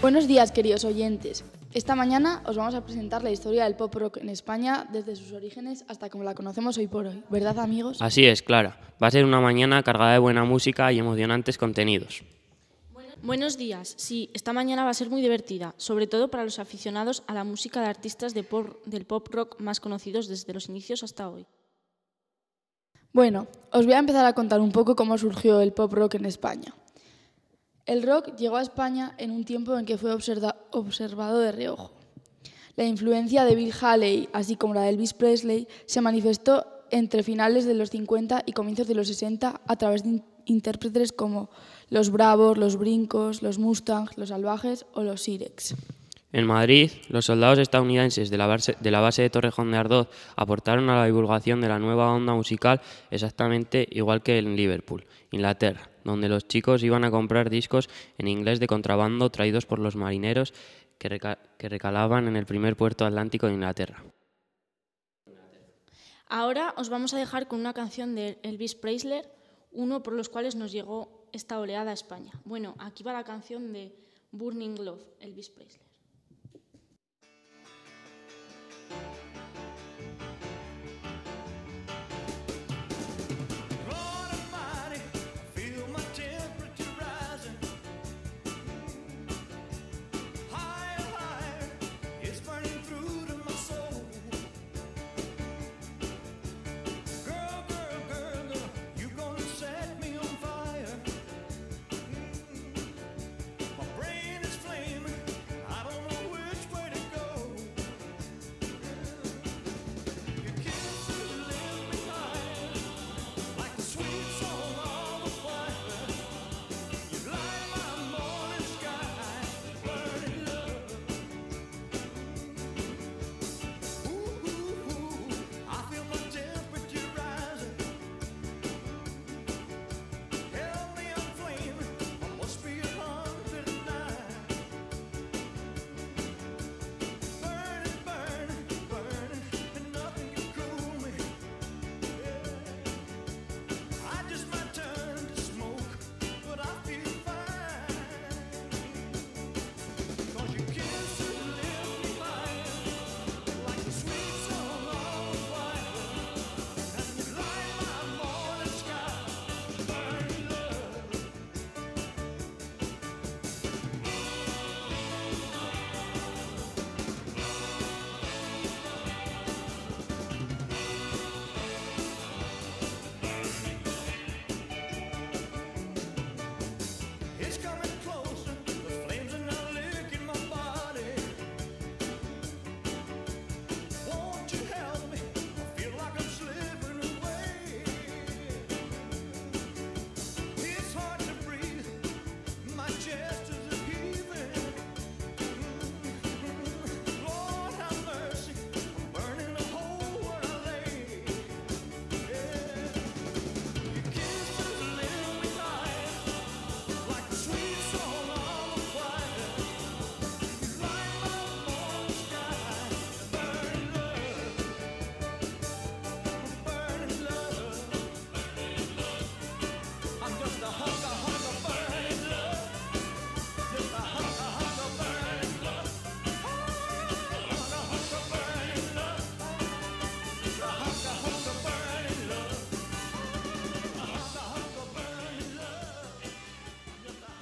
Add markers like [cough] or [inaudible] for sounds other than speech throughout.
Buenos días, queridos oyentes. Esta mañana os vamos a presentar la historia del pop rock en España desde sus orígenes hasta como la conocemos hoy por hoy. ¿Verdad, amigos? Así es, Clara. Va a ser una mañana cargada de buena música y emocionantes contenidos. Buenos días. Sí, esta mañana va a ser muy divertida, sobre todo para los aficionados a la música de artistas de pop- del pop rock más conocidos desde los inicios hasta hoy. Bueno, os voy a empezar a contar un poco cómo surgió el pop rock en España. El rock llegó a España en un tiempo en que fue observa- observado de reojo. La influencia de Bill Haley, así como la de Elvis Presley, se manifestó entre finales de los 50 y comienzos de los 60 a través de in- intérpretes como los Bravos, los Brincos, los Mustangs, los Salvajes o los Sirex. En Madrid, los soldados estadounidenses de la, base, de de Torrejón de Ardoz aportaron a la divulgación de la nueva onda musical exactamente igual que en Liverpool, Inglaterra, donde los chicos iban a comprar discos en inglés de contrabando traídos por los marineros que, que recalaban en el primer puerto atlántico de Inglaterra. Ahora os vamos a dejar con una canción de Elvis Presley, uno por los cuales nos llegó esta oleada a España. Bueno, aquí va la canción de Burning Love, Elvis Presley.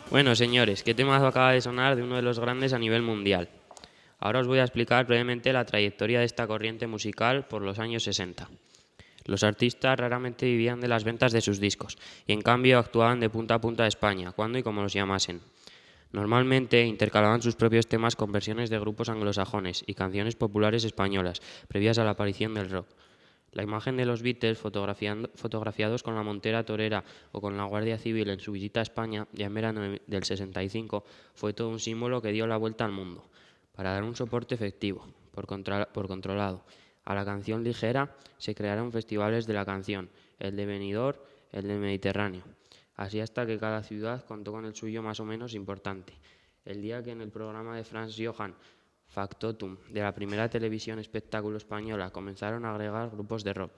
Bueno, señores, ¿qué tema acaba de sonar de uno de los grandes a nivel mundial? Ahora os voy a explicar brevemente la trayectoria de esta corriente musical por los años 60. Los artistas raramente vivían de las ventas de sus discos y en cambio actuaban de punta a punta de España, cuando y como los llamasen. Normalmente intercalaban sus propios temas con versiones de grupos anglosajones y canciones populares españolas, previas a la aparición del rock. La imagen de los Beatles fotografiados con la montera torera o con la Guardia Civil en su visita a España, ya en verano de- del 65, fue todo un símbolo que dio la vuelta al mundo, para dar un soporte efectivo, por, controlado. A la canción ligera se crearon festivales de la canción, el de Benidorm, el de Mediterráneo. Así hasta que cada ciudad contó con el suyo más o menos importante. El día que en el programa de Franz Johann Factotum de la primera televisión espectáculo española comenzaron a agregar grupos de rock.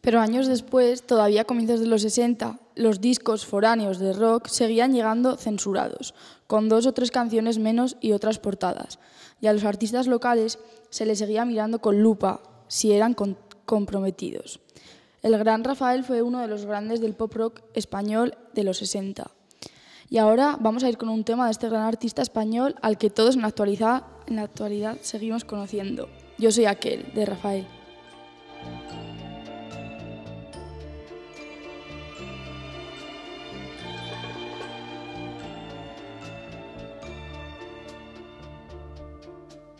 Pero años después, todavía a comienzos de los 60, los discos foráneos de rock seguían llegando censurados, con dos o tres canciones menos y otras portadas. Y a los artistas locales se les seguía mirando con lupa si eran comprometidos. El gran Rafael fue uno de los grandes del pop rock español de los 60. Y ahora vamos a ir con un tema de este gran artista español al que todos en la actualidad, seguimos conociendo. Yo soy aquel, de Rafael.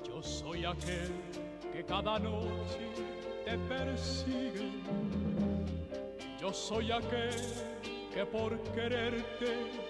Yo soy aquel que cada noche te persigue. Yo soy aquel que por quererte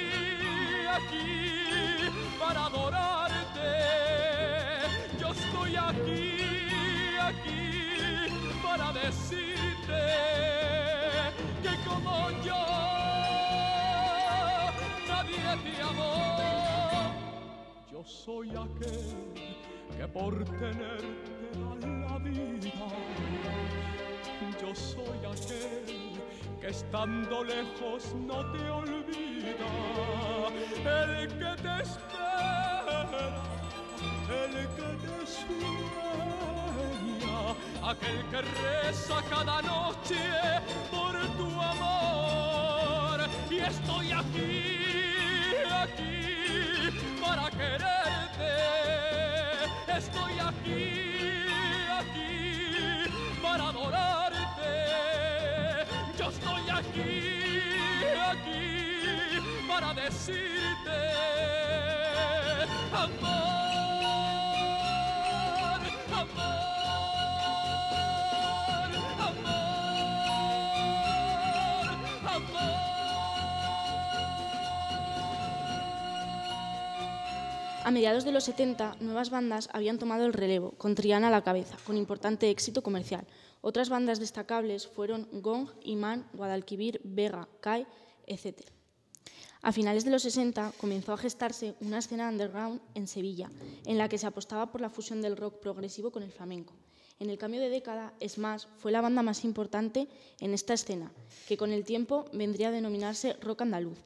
por tenerte da la vida. Yo soy aquel que estando lejos no te olvida. El que te espera, el que te sueña, aquel que reza cada noche por tu amor. Y estoy aquí, aquí para quererte. Estoy aquí, aquí para adorarte. Yo estoy aquí, aquí para decirte amor, A mediados de los 70, nuevas bandas habían tomado el relevo, con Triana a la cabeza, con importante éxito comercial. Otras bandas destacables fueron Gong, Imán, Guadalquivir, Vega, Kai, etc. A finales de los 60 comenzó a gestarse una escena underground en Sevilla, en la que se apostaba por la fusión del rock progresivo con el flamenco. En el cambio de década, Smash fue la banda más importante en esta escena, que con el tiempo vendría a denominarse rock andaluz.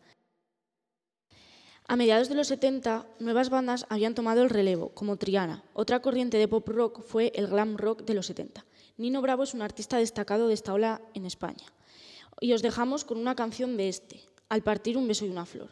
A mediados de los 70, nuevas bandas habían tomado el relevo, como Triana. Otra corriente de pop rock fue el glam rock de los 70. Nino Bravo es un artista destacado de esta ola en España. Y os dejamos con una canción de este, Al partir un beso y una flor.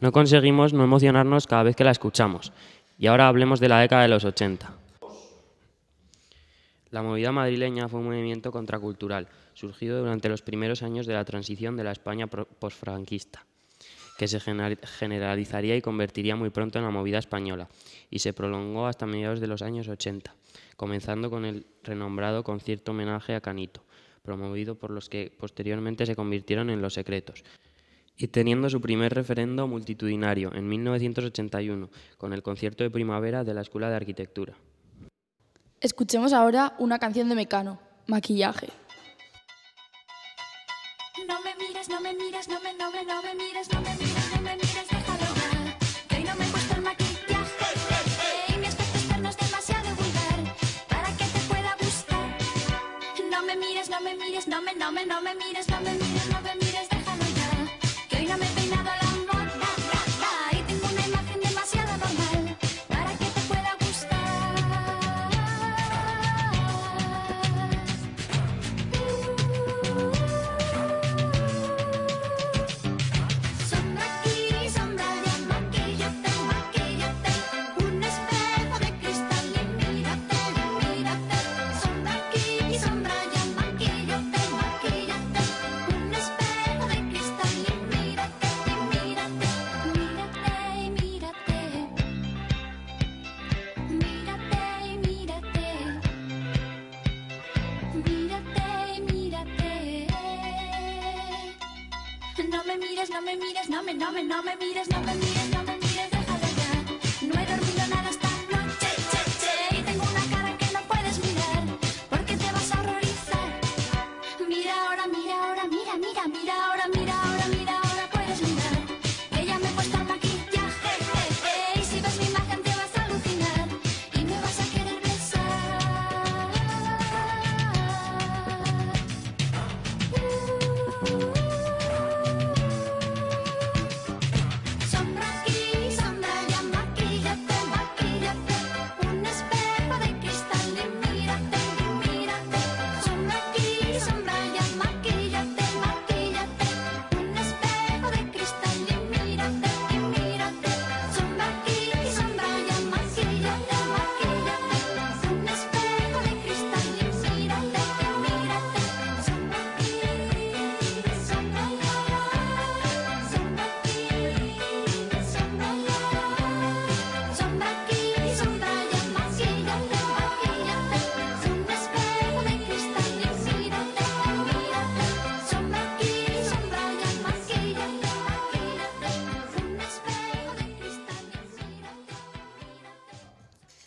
No conseguimos no emocionarnos cada vez que la escuchamos. Y ahora hablemos de la década de los 80. La movida madrileña fue un movimiento contracultural, surgido durante los primeros años de la transición de la España posfranquista, que se gener- generalizaría y convertiría muy pronto en la movida española, y se prolongó hasta mediados de los años 80, comenzando con el renombrado concierto homenaje a Canito, promovido por los que posteriormente se convirtieron en Los Secretos, y teniendo su primer referendo multitudinario en 1981 con el concierto de primavera de la Escuela de Arquitectura. Escuchemos ahora una canción de Mecano, Maquillaje. No me mires, no me mires, no me, no me, no me mires, no me mires, no me mires, déjalo ya. Que no me puesto el maquillaje y mi aspecto externo es demasiado vulgar para que te pueda gustar. No me mires, no me mires, no me, no me, no me mires, no me mires, no me mires. Que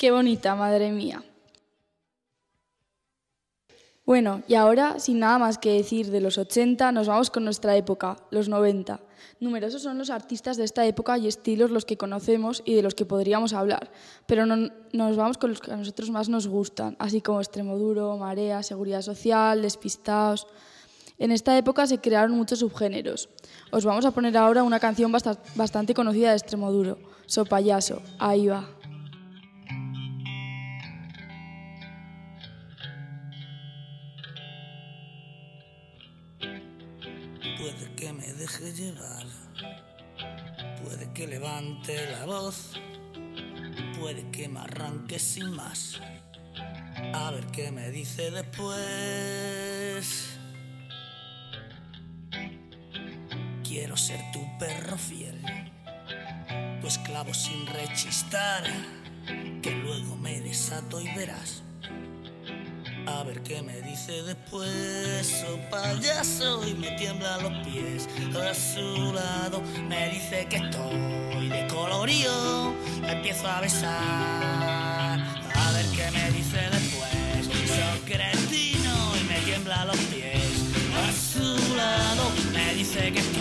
Qué bonita, madre mía. Bueno, y ahora, sin nada más que decir de los 80, nos vamos con nuestra época, los 90. Numerosos son los artistas de esta época y estilos los que conocemos y de los que podríamos hablar, pero no- nos vamos con los que a nosotros más nos gustan, así como Extremoduro, Marea, Seguridad Social, Despistados. En esta época se crearon muchos subgéneros. Os vamos a poner ahora una canción basta- bastante conocida de Extremoduro, So Payaso, ahí va. Levante la voz, puede que me arranque sin más. A ver qué me dice después. Quiero ser tu perro fiel, tu esclavo sin rechistar, que luego me desato y verás. A ver qué me dice después, oh payaso, y me tiemblan los pies. A su lado me dice que estoy de colorío, la empiezo a besar. A ver qué me dice después, soy cretino y me tiemblan los pies. A su lado me dice que estoy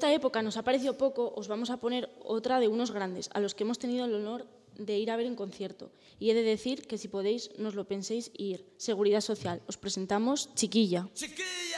esta época nos ha parecido poco, os vamos a poner otra de unos grandes, a los que hemos tenido el honor de ir a ver en concierto. Y he de decir que si podéis, nos lo penséis ir. Seguridad Social. Os presentamos Chiquilla. Chiquilla.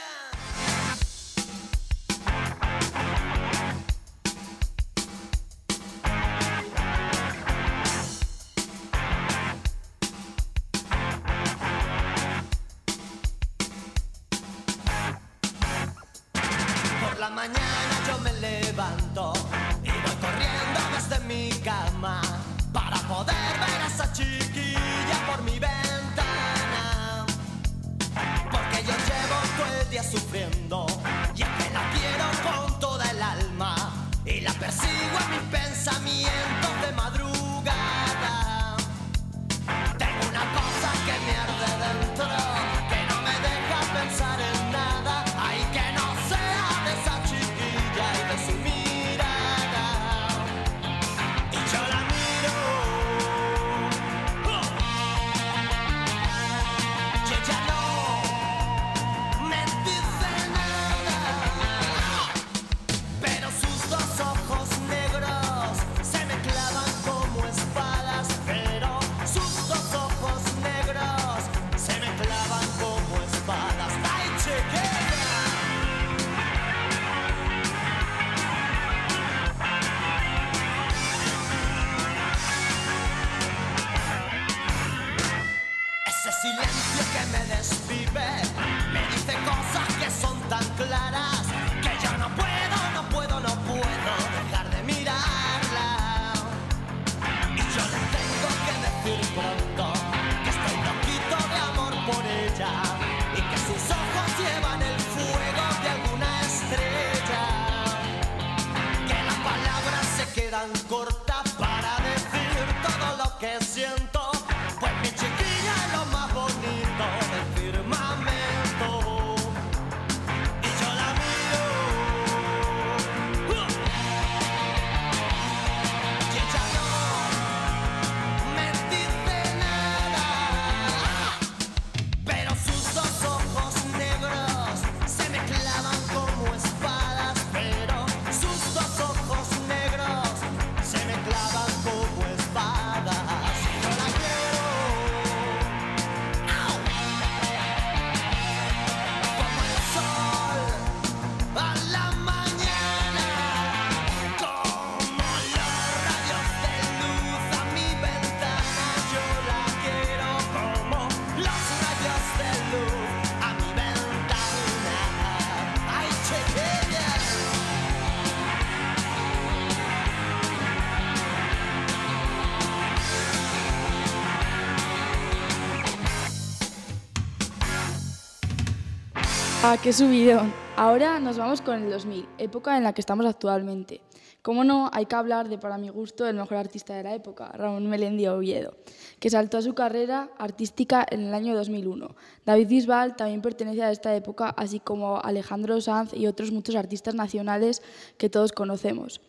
Ah, qué subidón. Ahora nos vamos con el 2000, época en la que estamos actualmente. Como no, hay que hablar de, para mi gusto, el mejor artista de la época, Ramón Melendi Oviedo, que saltó a su carrera artística en el año 2001. David Bisbal también pertenece a esta época, así como Alejandro Sanz y otros muchos artistas nacionales que todos conocemos.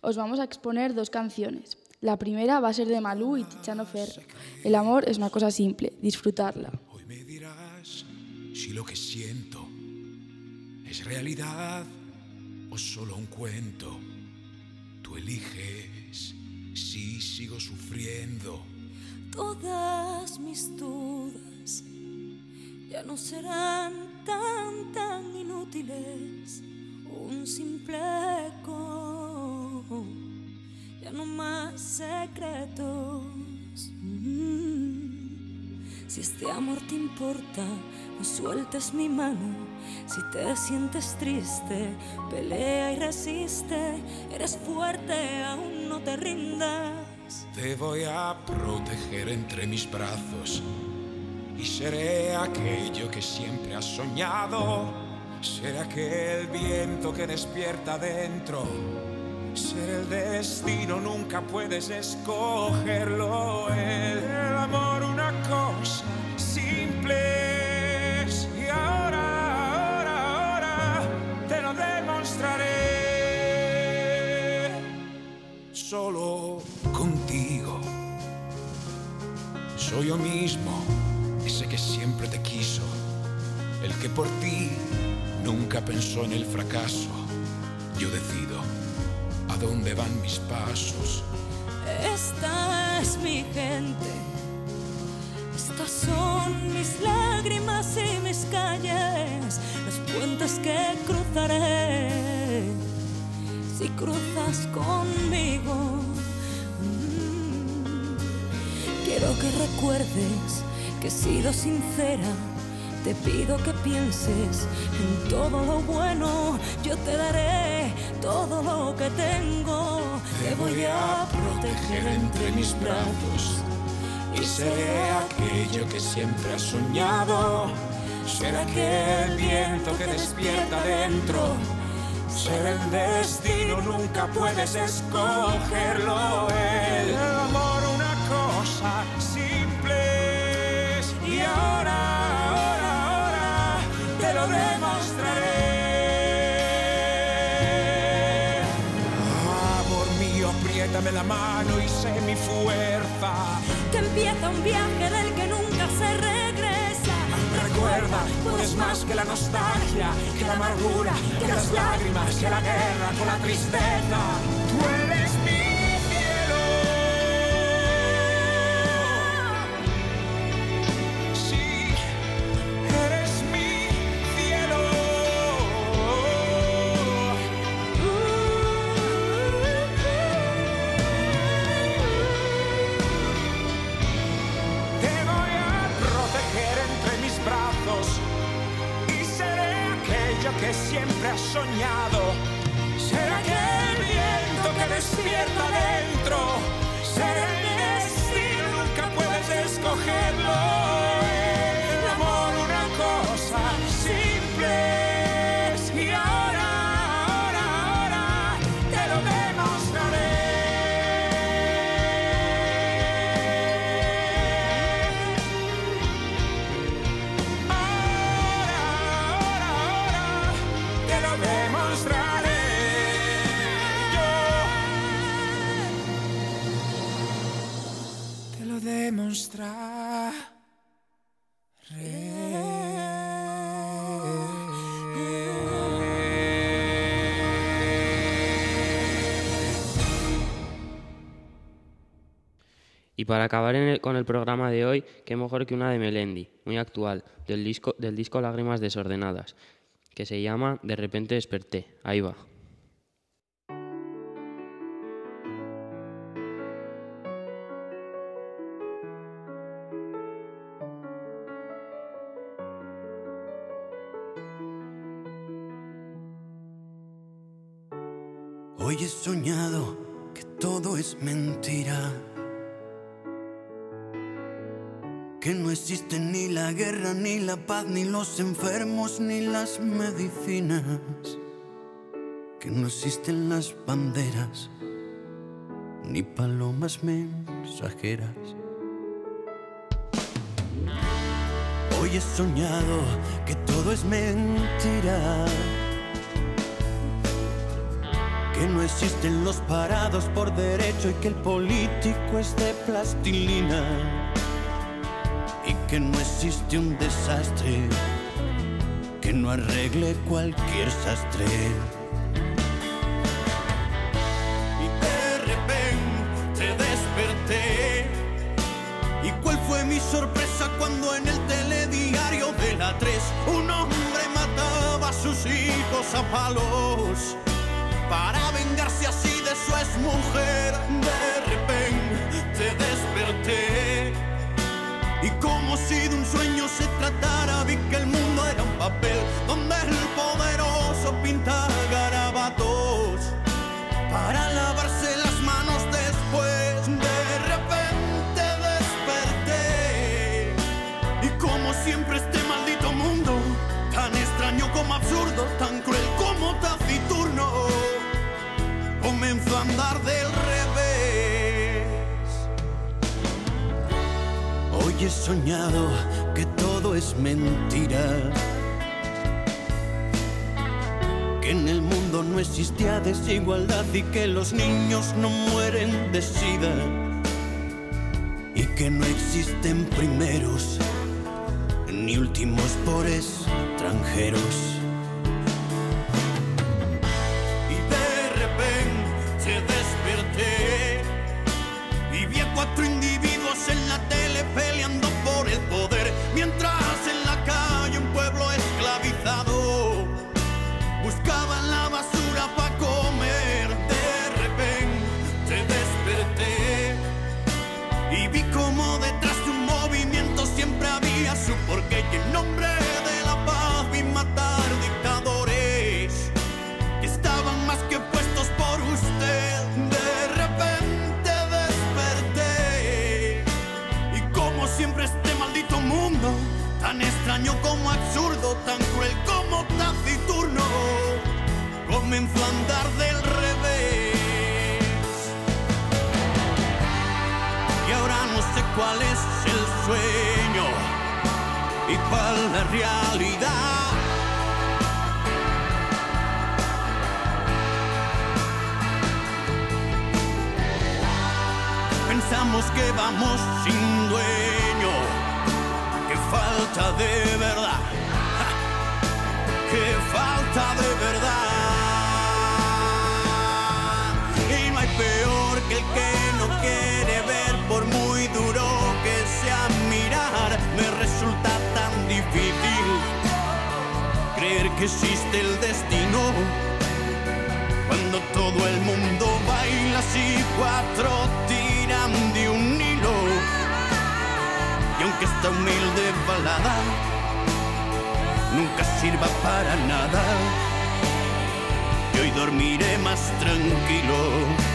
Os vamos a exponer dos canciones. La primera va a ser de Malú y Tiziano Ferro. El amor es una cosa simple, disfrutarla. Hoy me dirás si lo que siento realidad o solo un cuento. Tú eliges si sigo sufriendo. Todas mis dudas ya no serán tan, tan inútiles. Un simple eco, ya no más secretos. Si este amor te importa, no sueltes mi mano. Si te sientes triste, pelea y resiste. Eres fuerte, aún no te rindas. Te voy a proteger entre mis brazos y seré aquello que siempre has soñado. Seré aquel viento que despierta dentro. Ser el destino, nunca puedes escogerlo. Mismo, ese que siempre te quiso, el que por ti nunca pensó en el fracaso. yo decido a dónde van mis pasos. Esta es mi gente. Estas son mis lágrimas y mis calles, los puentes que cruzaré si cruzas conmigo. Quiero que recuerdes que he sido sincera. Te pido que pienses en todo lo bueno. Yo te daré todo lo que tengo. Te voy a proteger entre mis brazos. y seré aquello que siempre has soñado. Será aquel viento que despierta dentro. Ser el destino, nunca puedes escogerlo. El amor, una cosa simple. es. Y ahora, ahora, ahora, te lo demostraré. Amor mío, apriétame la mano y sé mi fuerza. Que empieza un viaje del que nunca se regresa. Recuerda, puedes más que la nostalgia, que la amargura, que las lágrimas, que la guerra, con la tristeza. Tú eres mi has soñado. Será aquel viento que despierta dentro. Será Y para acabar con el programa de hoy, qué mejor que una de Melendi, muy actual, del disco, del disco Lágrimas Desordenadas, que se llama De repente desperté. Ahí va. Hoy he soñado que todo es mentira. Que no existe ni la guerra, ni la paz, ni los enfermos, ni las medicinas. Que no existen las banderas, ni palomas mensajeras. Hoy he soñado que todo es mentira. Que no existen los parados por derecho y que el político es de plastilina. Que no existe un desastre que no arregle cualquier sastre. Y de repente desperté. ¿Y cuál fue mi sorpresa cuando en el telediario de la 3 un hombre mataba a sus hijos a palos? para vengarse así de su exmujer. De repente desperté como si de un sueño se tratara, vi que el mundo era un papel donde el poderoso pinta garabatos para lavarse las manos después. De repente desperté y como siempre este maldito mundo, tan extraño como absurdo, tan cruel como taciturno, comenzó a andar del revés. He soñado que todo es mentira. Que en el mundo no existía desigualdad y que los niños no mueren de sida. Y que no existen primeros ni últimos por extranjeros. Comenzó a andar del revés. Y ahora no sé cuál es el sueño y cuál la realidad. Pensamos que vamos sin dueño, que falta de verdad, [laughs] que falta de verdad. Peor que el que no quiere ver, por muy duro que sea mirar, me resulta tan difícil creer que existe el destino. Cuando todo el mundo baila así, cuatro tiran de un hilo. Y aunque esta humilde balada nunca sirva para nada, y hoy dormiré más tranquilo.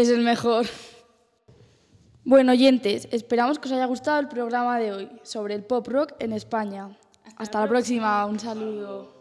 Es el mejor. Bueno, oyentes, esperamos que os haya gustado el programa de hoy sobre el pop rock en España. Hasta, la próxima. Un saludo.